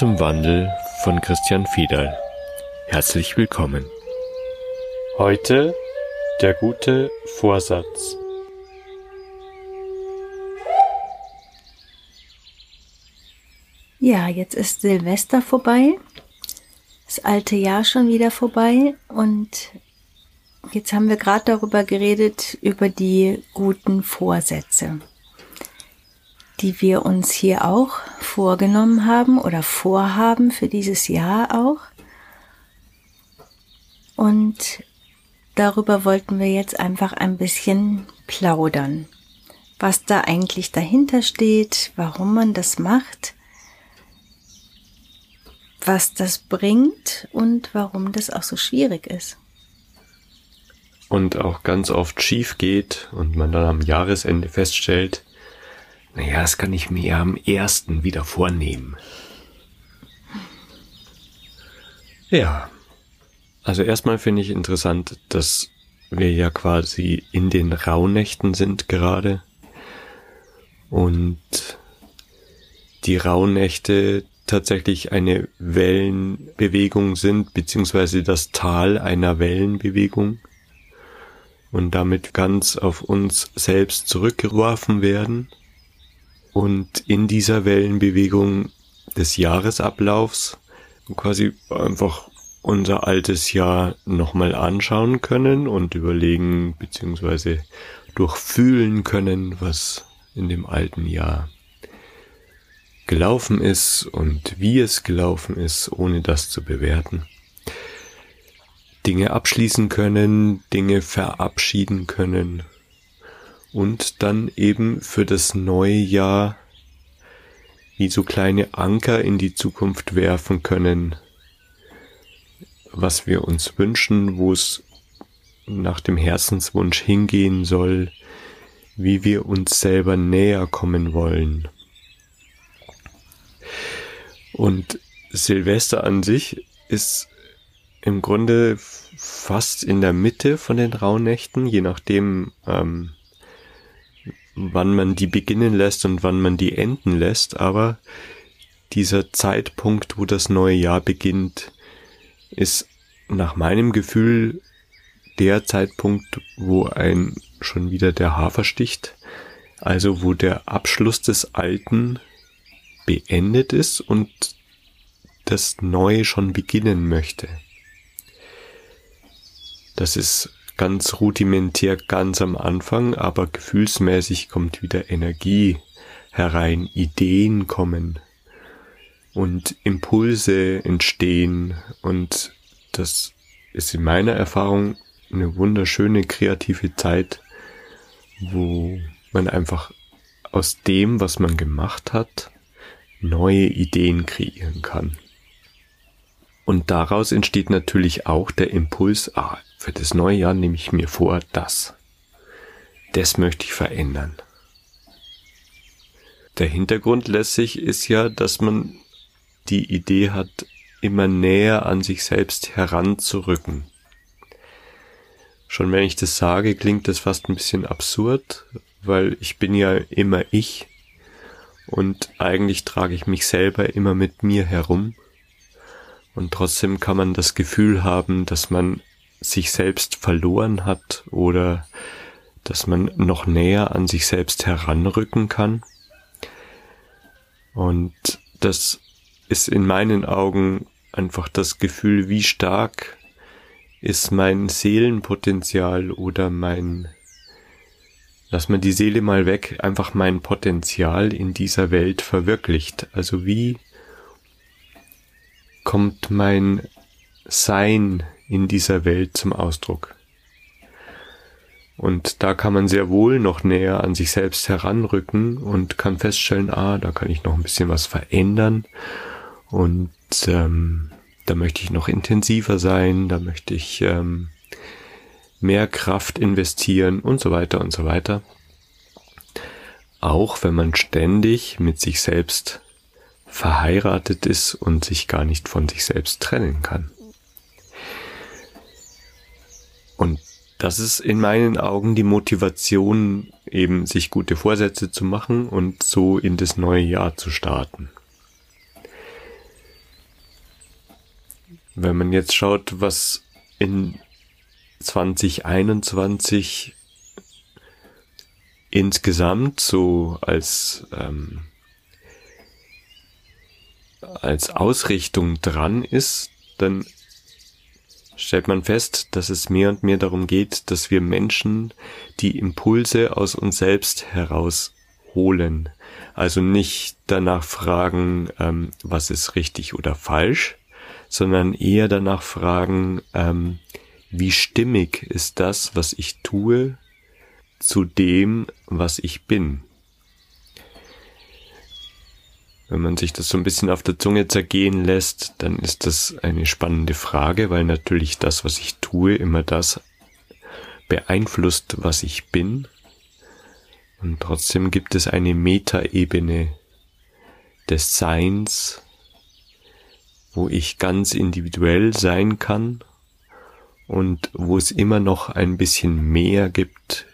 Zum Wandel von Christian Fiedal. Herzlich willkommen. Heute der gute Vorsatz. Ja, jetzt ist Silvester vorbei, das alte Jahr schon wieder vorbei und jetzt haben wir gerade darüber geredet, über die guten Vorsätze, die wir uns hier auch vorgenommen haben oder vorhaben für dieses Jahr auch. Und darüber wollten wir jetzt einfach ein bisschen plaudern, was da eigentlich dahinter steht, warum man das macht was das bringt und warum das auch so schwierig ist. Und auch ganz oft schief geht und man dann am Jahresende feststellt, naja, das kann ich mir am ersten wieder vornehmen. Ja, also erstmal finde ich interessant, dass wir ja quasi in den Rauhnächten sind gerade. Und die Rauhnächte tatsächlich eine Wellenbewegung sind, beziehungsweise das Tal einer Wellenbewegung und damit ganz auf uns selbst zurückgeworfen werden und in dieser Wellenbewegung des Jahresablaufs quasi einfach unser altes Jahr nochmal anschauen können und überlegen beziehungsweise durchfühlen können, was in dem alten Jahr gelaufen ist und wie es gelaufen ist, ohne das zu bewerten. Dinge abschließen können, Dinge verabschieden können und dann eben für das neue Jahr wie so kleine Anker in die Zukunft werfen können, was wir uns wünschen, wo es nach dem Herzenswunsch hingehen soll, wie wir uns selber näher kommen wollen. Und Silvester an sich ist im Grunde fast in der Mitte von den Rauhnächten, je nachdem, ähm, wann man die beginnen lässt und wann man die enden lässt. Aber dieser Zeitpunkt, wo das neue Jahr beginnt, ist nach meinem Gefühl der Zeitpunkt, wo ein schon wieder der Hafer sticht. Also wo der Abschluss des Alten beendet ist und das Neue schon beginnen möchte. Das ist ganz rudimentär ganz am Anfang, aber gefühlsmäßig kommt wieder Energie herein, Ideen kommen und Impulse entstehen und das ist in meiner Erfahrung eine wunderschöne kreative Zeit, wo man einfach aus dem, was man gemacht hat, neue Ideen kreieren kann. Und daraus entsteht natürlich auch der Impuls, ah, für das neue Jahr nehme ich mir vor, das. Das möchte ich verändern. Der Hintergrund lässig ist ja, dass man die Idee hat, immer näher an sich selbst heranzurücken. Schon wenn ich das sage, klingt das fast ein bisschen absurd, weil ich bin ja immer ich und eigentlich trage ich mich selber immer mit mir herum. Und trotzdem kann man das Gefühl haben, dass man sich selbst verloren hat oder dass man noch näher an sich selbst heranrücken kann. Und das ist in meinen Augen einfach das Gefühl, wie stark ist mein Seelenpotenzial oder mein lass mal die Seele mal weg, einfach mein Potenzial in dieser Welt verwirklicht. Also wie kommt mein Sein in dieser Welt zum Ausdruck? Und da kann man sehr wohl noch näher an sich selbst heranrücken und kann feststellen, ah, da kann ich noch ein bisschen was verändern und ähm, da möchte ich noch intensiver sein, da möchte ich ähm, mehr Kraft investieren und so weiter und so weiter. Auch wenn man ständig mit sich selbst verheiratet ist und sich gar nicht von sich selbst trennen kann. Und das ist in meinen Augen die Motivation, eben sich gute Vorsätze zu machen und so in das neue Jahr zu starten. Wenn man jetzt schaut, was in 2021 insgesamt so als ähm, als Ausrichtung dran ist, dann stellt man fest, dass es mehr und mehr darum geht, dass wir Menschen die Impulse aus uns selbst herausholen. Also nicht danach fragen, ähm, was ist richtig oder falsch, sondern eher danach fragen, ähm, wie stimmig ist das, was ich tue, zu dem, was ich bin. Wenn man sich das so ein bisschen auf der Zunge zergehen lässt, dann ist das eine spannende Frage, weil natürlich das, was ich tue, immer das beeinflusst, was ich bin. Und trotzdem gibt es eine Metaebene des Seins, wo ich ganz individuell sein kann und wo es immer noch ein bisschen mehr gibt,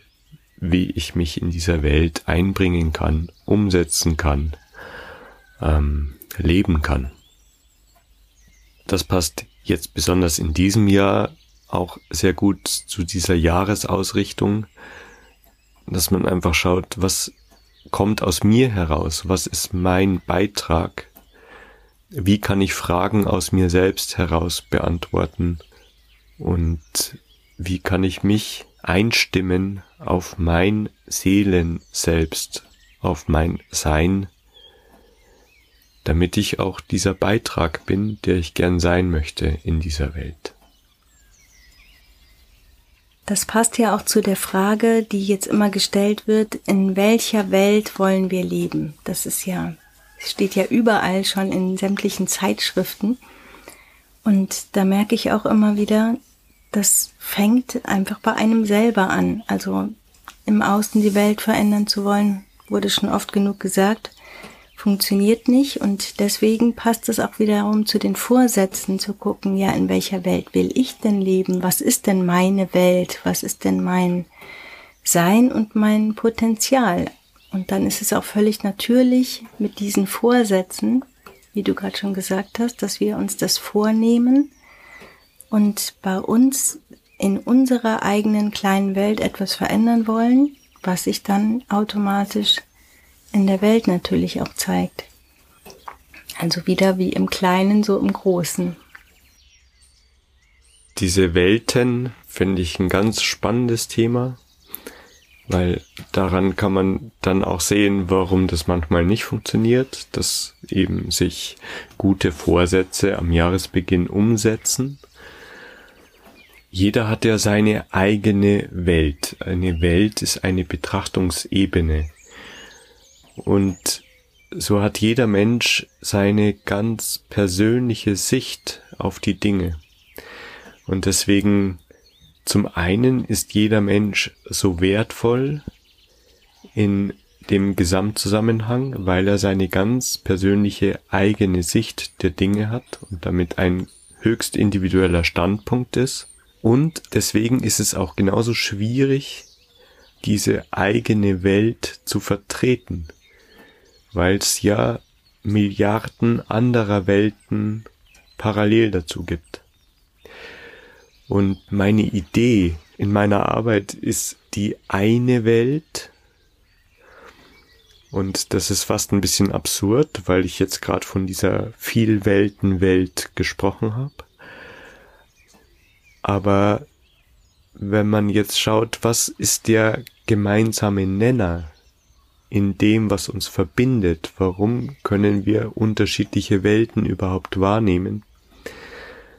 wie ich mich in dieser Welt einbringen kann, umsetzen kann, ähm, leben kann. Das passt jetzt besonders in diesem Jahr auch sehr gut zu dieser Jahresausrichtung, dass man einfach schaut, was kommt aus mir heraus, was ist mein Beitrag, wie kann ich Fragen aus mir selbst heraus beantworten? Und wie kann ich mich einstimmen auf mein Seelen selbst, auf mein Sein damit ich auch dieser Beitrag bin, der ich gern sein möchte in dieser Welt. Das passt ja auch zu der Frage, die jetzt immer gestellt wird, in welcher Welt wollen wir leben? Das ist ja, steht ja überall schon in sämtlichen Zeitschriften. Und da merke ich auch immer wieder, das fängt einfach bei einem selber an. Also im Außen die Welt verändern zu wollen, wurde schon oft genug gesagt funktioniert nicht und deswegen passt es auch wiederum zu den Vorsätzen zu gucken, ja, in welcher Welt will ich denn leben? Was ist denn meine Welt? Was ist denn mein Sein und mein Potenzial? Und dann ist es auch völlig natürlich mit diesen Vorsätzen, wie du gerade schon gesagt hast, dass wir uns das vornehmen und bei uns in unserer eigenen kleinen Welt etwas verändern wollen, was sich dann automatisch in der Welt natürlich auch zeigt. Also wieder wie im Kleinen, so im Großen. Diese Welten finde ich ein ganz spannendes Thema, weil daran kann man dann auch sehen, warum das manchmal nicht funktioniert, dass eben sich gute Vorsätze am Jahresbeginn umsetzen. Jeder hat ja seine eigene Welt. Eine Welt ist eine Betrachtungsebene. Und so hat jeder Mensch seine ganz persönliche Sicht auf die Dinge. Und deswegen zum einen ist jeder Mensch so wertvoll in dem Gesamtzusammenhang, weil er seine ganz persönliche eigene Sicht der Dinge hat und damit ein höchst individueller Standpunkt ist. Und deswegen ist es auch genauso schwierig, diese eigene Welt zu vertreten weil es ja Milliarden anderer Welten parallel dazu gibt. Und meine Idee in meiner Arbeit ist die eine Welt. Und das ist fast ein bisschen absurd, weil ich jetzt gerade von dieser Vielweltenwelt gesprochen habe. Aber wenn man jetzt schaut, was ist der gemeinsame Nenner in dem, was uns verbindet. Warum können wir unterschiedliche Welten überhaupt wahrnehmen?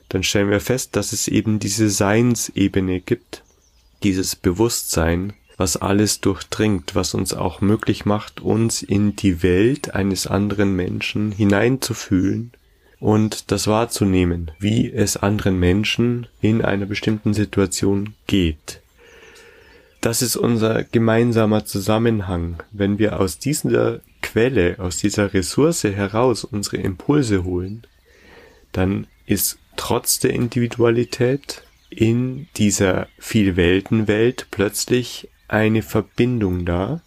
Dann stellen wir fest, dass es eben diese Seinsebene gibt, dieses Bewusstsein, was alles durchdringt, was uns auch möglich macht, uns in die Welt eines anderen Menschen hineinzufühlen und das wahrzunehmen, wie es anderen Menschen in einer bestimmten Situation geht das ist unser gemeinsamer Zusammenhang. Wenn wir aus dieser Quelle, aus dieser Ressource heraus unsere Impulse holen, dann ist trotz der Individualität in dieser Vielweltenwelt plötzlich eine Verbindung da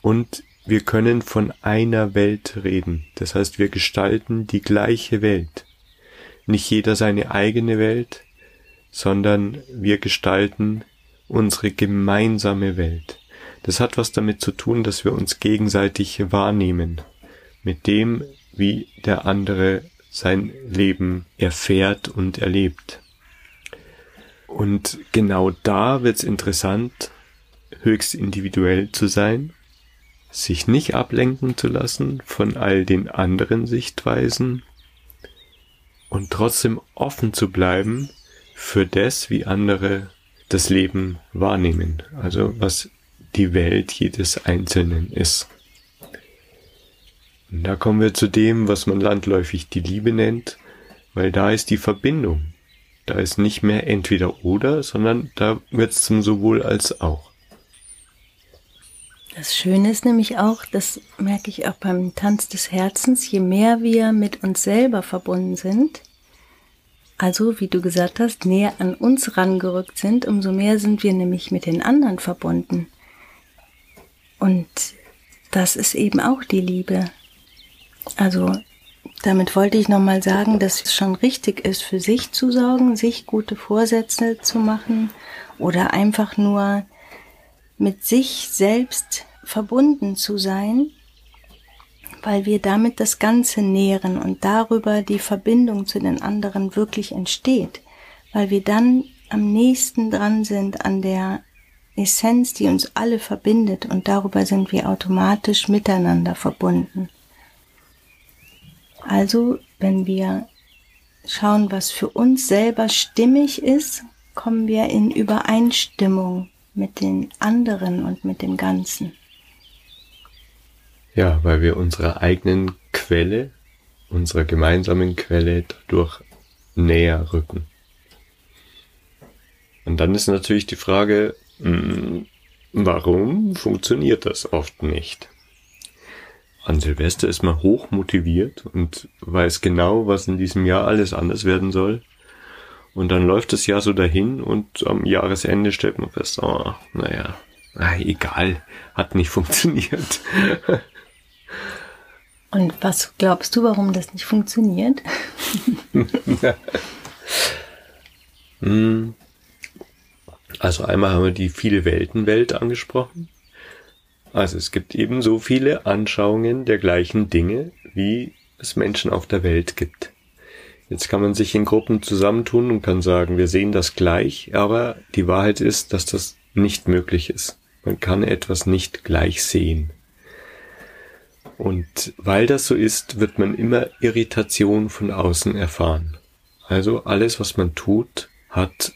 und wir können von einer Welt reden. Das heißt, wir gestalten die gleiche Welt. nicht jeder seine eigene Welt, sondern wir gestalten unsere gemeinsame Welt. Das hat was damit zu tun, dass wir uns gegenseitig wahrnehmen, mit dem, wie der andere sein Leben erfährt und erlebt. Und genau da wird's interessant, höchst individuell zu sein, sich nicht ablenken zu lassen von all den anderen Sichtweisen und trotzdem offen zu bleiben für das, wie andere das Leben wahrnehmen, also was die Welt jedes Einzelnen ist. Und da kommen wir zu dem, was man landläufig die Liebe nennt, weil da ist die Verbindung. Da ist nicht mehr entweder oder, sondern da wird es zum sowohl als auch. Das Schöne ist nämlich auch, das merke ich auch beim Tanz des Herzens, je mehr wir mit uns selber verbunden sind, also wie du gesagt hast, näher an uns rangerückt sind, umso mehr sind wir nämlich mit den anderen verbunden. Und das ist eben auch die Liebe. Also damit wollte ich nochmal sagen, dass es schon richtig ist, für sich zu sorgen, sich gute Vorsätze zu machen oder einfach nur mit sich selbst verbunden zu sein, weil wir damit das Ganze nähren und darüber die Verbindung zu den anderen wirklich entsteht, weil wir dann am nächsten dran sind an der Essenz, die uns alle verbindet und darüber sind wir automatisch miteinander verbunden. Also, wenn wir schauen, was für uns selber stimmig ist, kommen wir in Übereinstimmung mit den anderen und mit dem Ganzen. Ja, weil wir unserer eigenen Quelle, unserer gemeinsamen Quelle dadurch näher rücken. Und dann ist natürlich die Frage, hm, warum funktioniert das oft nicht? An Silvester ist man hoch motiviert und weiß genau, was in diesem Jahr alles anders werden soll. Und dann läuft das Jahr so dahin und am Jahresende stellt man fest, oh, naja, egal, hat nicht funktioniert. Und was glaubst du, warum das nicht funktioniert? Hm. also einmal haben wir die viele Weltenwelt angesprochen. Also es gibt ebenso viele Anschauungen der gleichen Dinge, wie es Menschen auf der Welt gibt. Jetzt kann man sich in Gruppen zusammentun und kann sagen, wir sehen das gleich, aber die Wahrheit ist, dass das nicht möglich ist. Man kann etwas nicht gleich sehen. Und weil das so ist, wird man immer Irritation von außen erfahren. Also alles, was man tut, hat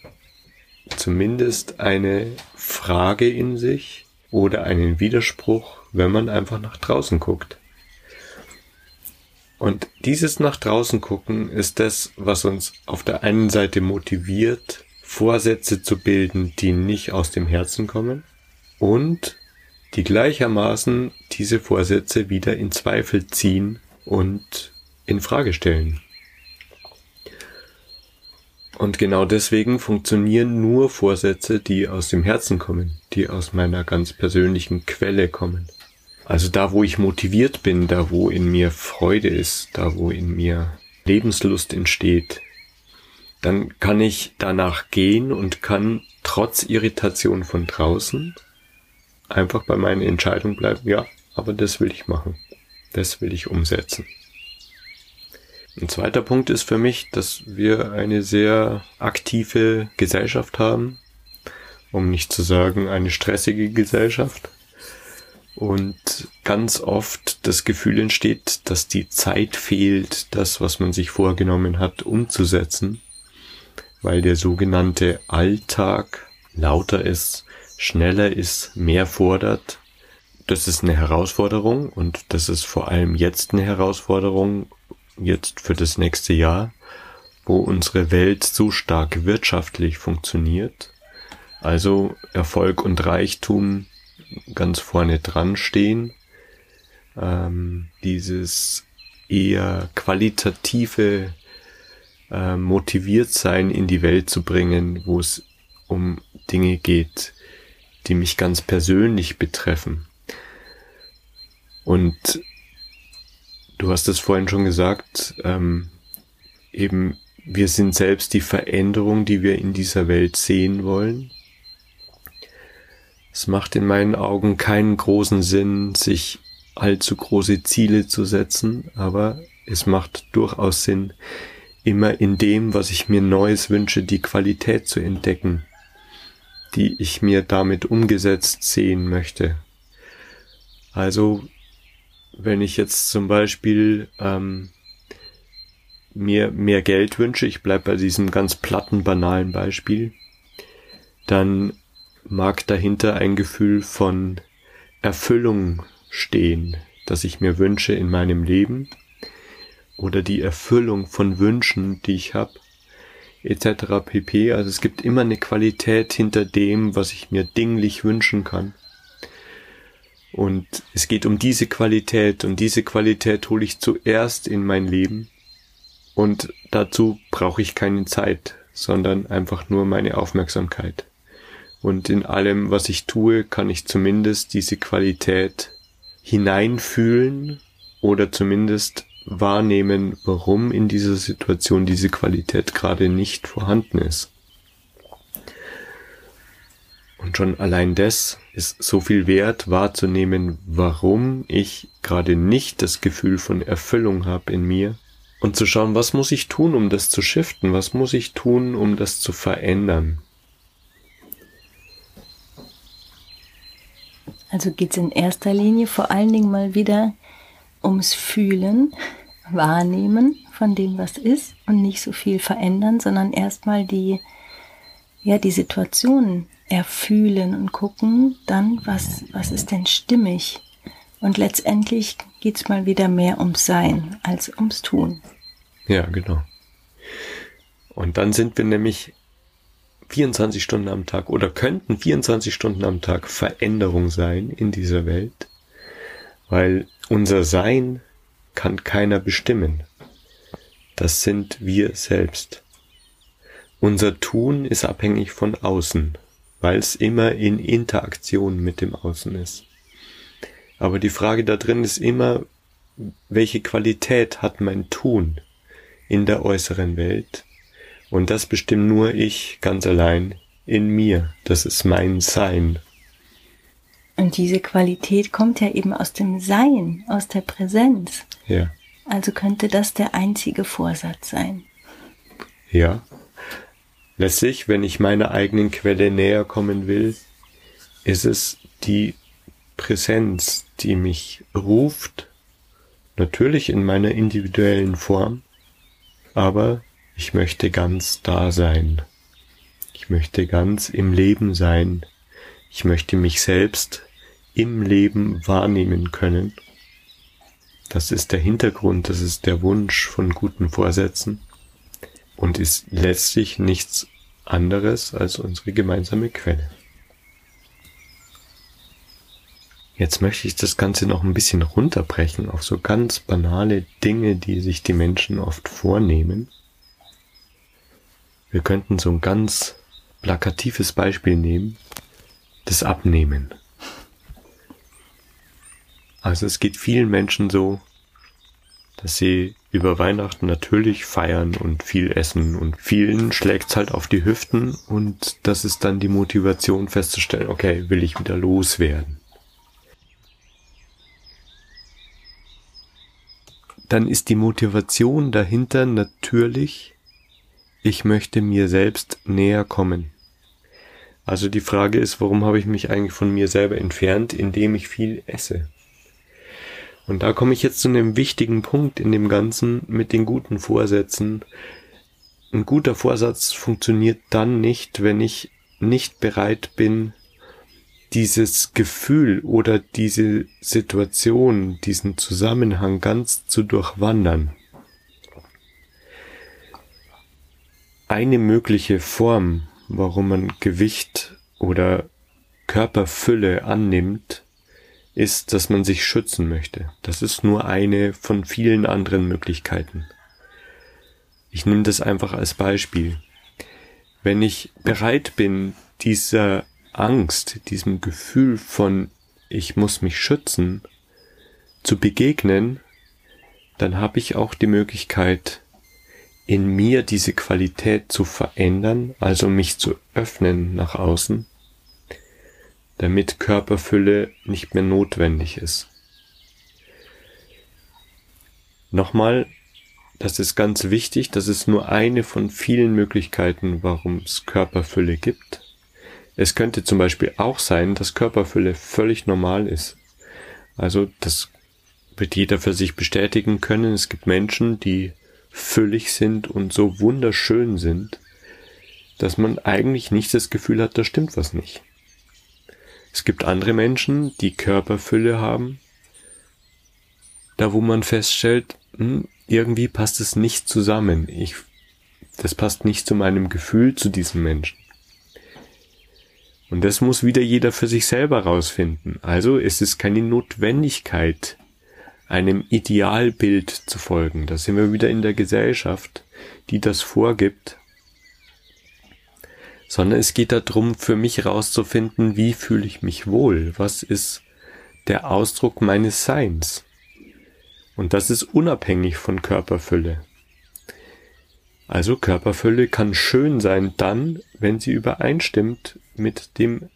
zumindest eine Frage in sich, oder einen Widerspruch, wenn man einfach nach draußen guckt. Und dieses nach draußen gucken ist das, was uns auf der einen Seite motiviert, Vorsätze zu bilden, die nicht aus dem Herzen kommen und die gleichermaßen diese Vorsätze wieder in Zweifel ziehen und in Frage stellen. Und genau deswegen funktionieren nur Vorsätze, die aus dem Herzen kommen, die aus meiner ganz persönlichen Quelle kommen. Also da, wo ich motiviert bin, da, wo in mir Freude ist, da, wo in mir Lebenslust entsteht, dann kann ich danach gehen und kann trotz Irritation von draußen einfach bei meiner Entscheidung bleiben, ja, aber das will ich machen. Das will ich umsetzen. Ein zweiter Punkt ist für mich, dass wir eine sehr aktive Gesellschaft haben, um nicht zu sagen eine stressige Gesellschaft. Und ganz oft das Gefühl entsteht, dass die Zeit fehlt, das, was man sich vorgenommen hat, umzusetzen, weil der sogenannte Alltag lauter ist, schneller ist, mehr fordert. Das ist eine Herausforderung und das ist vor allem jetzt eine Herausforderung, jetzt für das nächste Jahr, wo unsere Welt so stark wirtschaftlich funktioniert, also Erfolg und Reichtum ganz vorne dran stehen, ähm, dieses eher qualitative äh, motiviert sein in die Welt zu bringen, wo es um Dinge geht, die mich ganz persönlich betreffen. Und du hast es vorhin schon gesagt, ähm, eben wir sind selbst die Veränderung, die wir in dieser Welt sehen wollen. Es macht in meinen Augen keinen großen Sinn, sich allzu große Ziele zu setzen, aber es macht durchaus Sinn, immer in dem, was ich mir Neues wünsche, die Qualität zu entdecken, die ich mir damit umgesetzt sehen möchte. Also, wenn ich jetzt zum Beispiel ähm, mir mehr Geld wünsche, ich bleibe bei diesem ganz platten, banalen Beispiel, dann mag dahinter ein Gefühl von Erfüllung stehen, das ich mir wünsche in meinem Leben oder die Erfüllung von Wünschen, die ich habe, etc. pp. Also es gibt immer eine Qualität hinter dem, was ich mir dinglich wünschen kann. Und es geht um diese Qualität und diese Qualität hole ich zuerst in mein Leben und dazu brauche ich keine Zeit, sondern einfach nur meine Aufmerksamkeit. Und in allem, was ich tue, kann ich zumindest diese Qualität hineinfühlen oder zumindest wahrnehmen, warum in dieser Situation diese Qualität gerade nicht vorhanden ist. Und schon allein das ist so viel wert wahrzunehmen, warum ich gerade nicht das Gefühl von Erfüllung habe in mir und zu schauen, was muss ich tun, um das zu shiften, was muss ich tun, um das zu verändern. Also geht es in erster Linie vor allen Dingen mal wieder ums Fühlen, Wahrnehmen von dem, was ist und nicht so viel verändern, sondern erstmal die, ja, die Situation erfühlen und gucken, dann, was, was ist denn stimmig? Und letztendlich geht es mal wieder mehr ums Sein als ums Tun. Ja, genau. Und dann sind wir nämlich 24 Stunden am Tag oder könnten 24 Stunden am Tag Veränderung sein in dieser Welt, weil unser Sein kann keiner bestimmen. Das sind wir selbst. Unser Tun ist abhängig von außen, weil es immer in Interaktion mit dem Außen ist. Aber die Frage da drin ist immer, welche Qualität hat mein Tun in der äußeren Welt und das bestimmt nur ich ganz allein in mir. Das ist mein Sein. Und diese Qualität kommt ja eben aus dem Sein, aus der Präsenz. Ja. Also könnte das der einzige Vorsatz sein. Ja. Letztlich, wenn ich meiner eigenen Quelle näher kommen will, ist es die Präsenz, die mich ruft, natürlich in meiner individuellen Form, aber ich möchte ganz da sein. Ich möchte ganz im Leben sein. Ich möchte mich selbst im Leben wahrnehmen können. Das ist der Hintergrund, das ist der Wunsch von guten Vorsätzen und ist letztlich nichts anderes als unsere gemeinsame Quelle. Jetzt möchte ich das Ganze noch ein bisschen runterbrechen auf so ganz banale Dinge, die sich die Menschen oft vornehmen wir könnten so ein ganz plakatives Beispiel nehmen, das Abnehmen. Also es geht vielen Menschen so, dass sie über Weihnachten natürlich feiern und viel essen und vielen schlägt's halt auf die Hüften und das ist dann die Motivation festzustellen, okay, will ich wieder loswerden. Dann ist die Motivation dahinter natürlich ich möchte mir selbst näher kommen. Also die Frage ist, warum habe ich mich eigentlich von mir selber entfernt, indem ich viel esse? Und da komme ich jetzt zu einem wichtigen Punkt in dem Ganzen mit den guten Vorsätzen. Ein guter Vorsatz funktioniert dann nicht, wenn ich nicht bereit bin, dieses Gefühl oder diese Situation, diesen Zusammenhang ganz zu durchwandern. eine mögliche Form, warum man Gewicht oder Körperfülle annimmt, ist, dass man sich schützen möchte. Das ist nur eine von vielen anderen Möglichkeiten. Ich nehme das einfach als Beispiel. Wenn ich bereit bin, dieser Angst, diesem Gefühl von ich muss mich schützen, zu begegnen, dann habe ich auch die Möglichkeit, in mir diese Qualität zu verändern, also mich zu öffnen nach außen, damit Körperfülle nicht mehr notwendig ist. Nochmal, das ist ganz wichtig, das ist nur eine von vielen Möglichkeiten, warum es Körperfülle gibt. Es könnte zum Beispiel auch sein, dass Körperfülle völlig normal ist. Also das wird jeder für sich bestätigen können. Es gibt Menschen, die füllig sind und so wunderschön sind, dass man eigentlich nicht das Gefühl hat, da stimmt was nicht. Es gibt andere Menschen, die Körperfülle haben, da wo man feststellt, hm, irgendwie passt es nicht zusammen. Ich, das passt nicht zu meinem Gefühl zu diesem Menschen. Und das muss wieder jeder für sich selber rausfinden. Also ist es keine Notwendigkeit, einem Idealbild zu folgen. Da sind wir wieder in der Gesellschaft, die das vorgibt. Sondern es geht darum, für mich rauszufinden, wie fühle ich mich wohl? Was ist der Ausdruck meines Seins? Und das ist unabhängig von Körperfülle. Also Körperfülle kann schön sein dann, wenn sie übereinstimmt mit dem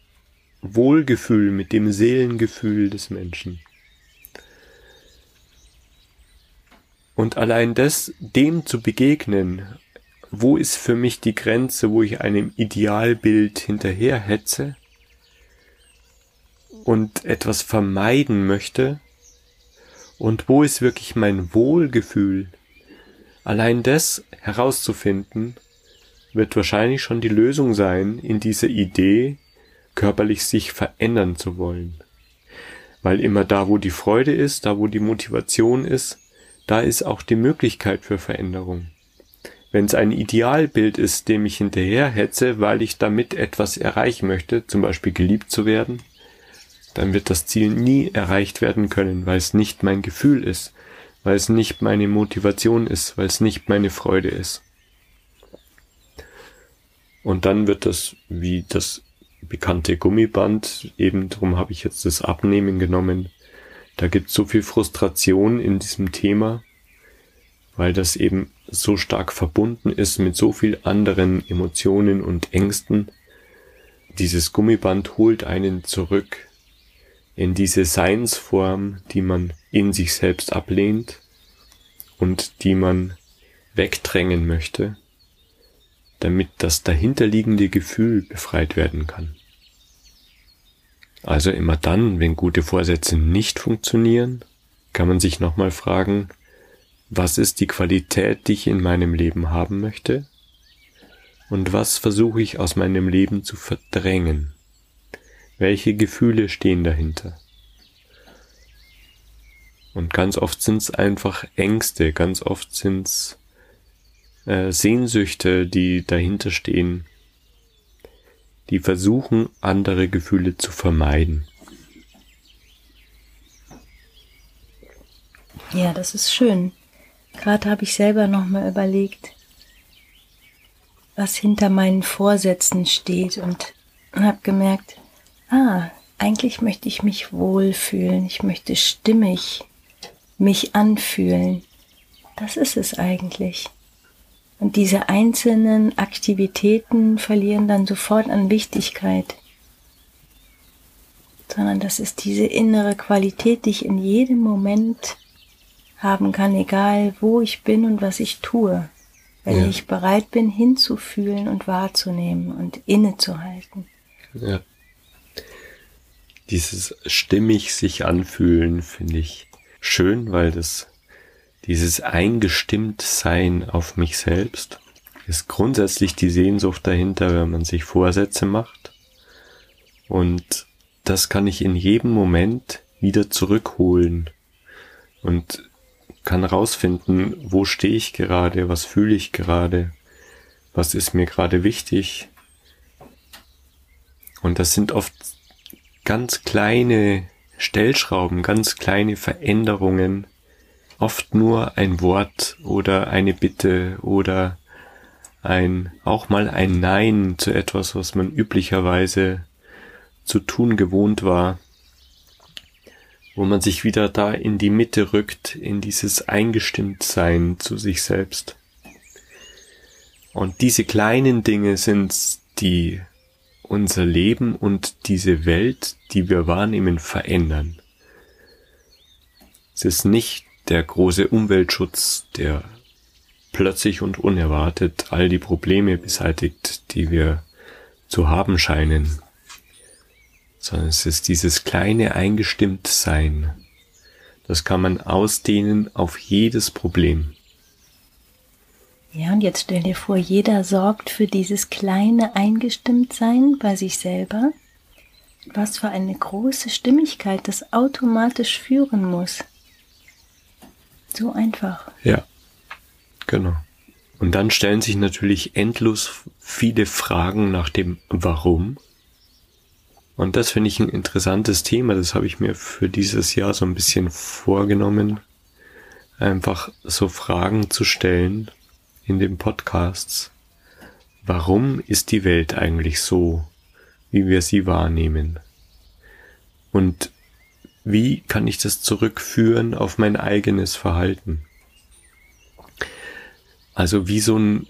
Wohlgefühl, mit dem Seelengefühl des Menschen. Und allein das, dem zu begegnen, wo ist für mich die Grenze, wo ich einem Idealbild hinterherhetze und etwas vermeiden möchte, und wo ist wirklich mein Wohlgefühl? Allein das herauszufinden, wird wahrscheinlich schon die Lösung sein in dieser Idee, körperlich sich verändern zu wollen. Weil immer da, wo die Freude ist, da, wo die Motivation ist, da ist auch die Möglichkeit für Veränderung. Wenn es ein Idealbild ist, dem ich hinterherhetze, weil ich damit etwas erreichen möchte, zum Beispiel geliebt zu werden, dann wird das Ziel nie erreicht werden können, weil es nicht mein Gefühl ist, weil es nicht meine Motivation ist, weil es nicht meine Freude ist. Und dann wird das wie das bekannte Gummiband, eben darum habe ich jetzt das Abnehmen genommen. Da gibt es so viel Frustration in diesem Thema, weil das eben so stark verbunden ist mit so viel anderen Emotionen und Ängsten. Dieses Gummiband holt einen zurück in diese Seinsform, die man in sich selbst ablehnt und die man wegdrängen möchte, damit das dahinterliegende Gefühl befreit werden kann. Also immer dann, wenn gute Vorsätze nicht funktionieren, kann man sich nochmal fragen, was ist die Qualität, die ich in meinem Leben haben möchte? Und was versuche ich aus meinem Leben zu verdrängen? Welche Gefühle stehen dahinter? Und ganz oft sind es einfach Ängste, ganz oft sind es äh, Sehnsüchte, die dahinter stehen, die versuchen, andere Gefühle zu vermeiden. Ja, das ist schön. Gerade habe ich selber nochmal überlegt, was hinter meinen Vorsätzen steht und habe gemerkt, ah, eigentlich möchte ich mich wohlfühlen, ich möchte stimmig mich anfühlen. Das ist es eigentlich. Und diese einzelnen Aktivitäten verlieren dann sofort an Wichtigkeit. Sondern das ist diese innere Qualität, die ich in jedem Moment haben kann, egal wo ich bin und was ich tue. Wenn ja. ich bereit bin, hinzufühlen und wahrzunehmen und innezuhalten. Ja dieses stimmig sich anfühlen finde ich schön, weil das dieses eingestimmt sein auf mich selbst ist grundsätzlich die Sehnsucht dahinter, wenn man sich Vorsätze macht. Und das kann ich in jedem Moment wieder zurückholen und kann rausfinden, wo stehe ich gerade, was fühle ich gerade, was ist mir gerade wichtig. Und das sind oft ganz kleine Stellschrauben, ganz kleine Veränderungen, oft nur ein Wort oder eine Bitte oder ein, auch mal ein Nein zu etwas, was man üblicherweise zu tun gewohnt war, wo man sich wieder da in die Mitte rückt, in dieses Eingestimmtsein zu sich selbst. Und diese kleinen Dinge sind die unser Leben und diese Welt, die wir wahrnehmen, verändern. Es ist nicht der große Umweltschutz, der plötzlich und unerwartet all die Probleme beseitigt, die wir zu haben scheinen, sondern es ist dieses kleine Eingestimmtsein. Das kann man ausdehnen auf jedes Problem. Ja, und jetzt stell dir vor, jeder sorgt für dieses kleine Eingestimmtsein bei sich selber. Was für eine große Stimmigkeit das automatisch führen muss. So einfach. Ja, genau. Und dann stellen sich natürlich endlos viele Fragen nach dem Warum. Und das finde ich ein interessantes Thema. Das habe ich mir für dieses Jahr so ein bisschen vorgenommen, einfach so Fragen zu stellen in den Podcasts. Warum ist die Welt eigentlich so, wie wir sie wahrnehmen? Und wie kann ich das zurückführen auf mein eigenes Verhalten? Also wie so ein,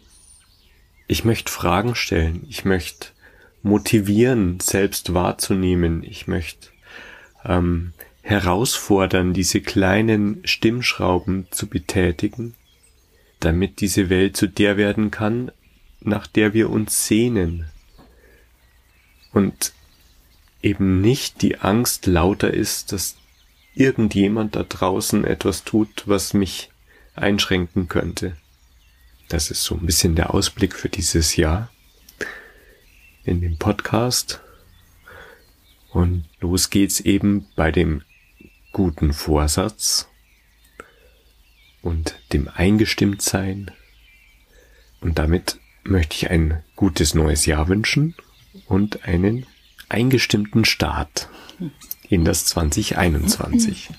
ich möchte Fragen stellen, ich möchte motivieren, selbst wahrzunehmen, ich möchte ähm, herausfordern, diese kleinen Stimmschrauben zu betätigen damit diese Welt zu der werden kann, nach der wir uns sehnen. Und eben nicht die Angst lauter ist, dass irgendjemand da draußen etwas tut, was mich einschränken könnte. Das ist so ein bisschen der Ausblick für dieses Jahr in dem Podcast. Und los geht's eben bei dem guten Vorsatz und dem Eingestimmtsein. Und damit möchte ich ein gutes neues Jahr wünschen und einen eingestimmten Start in das 2021.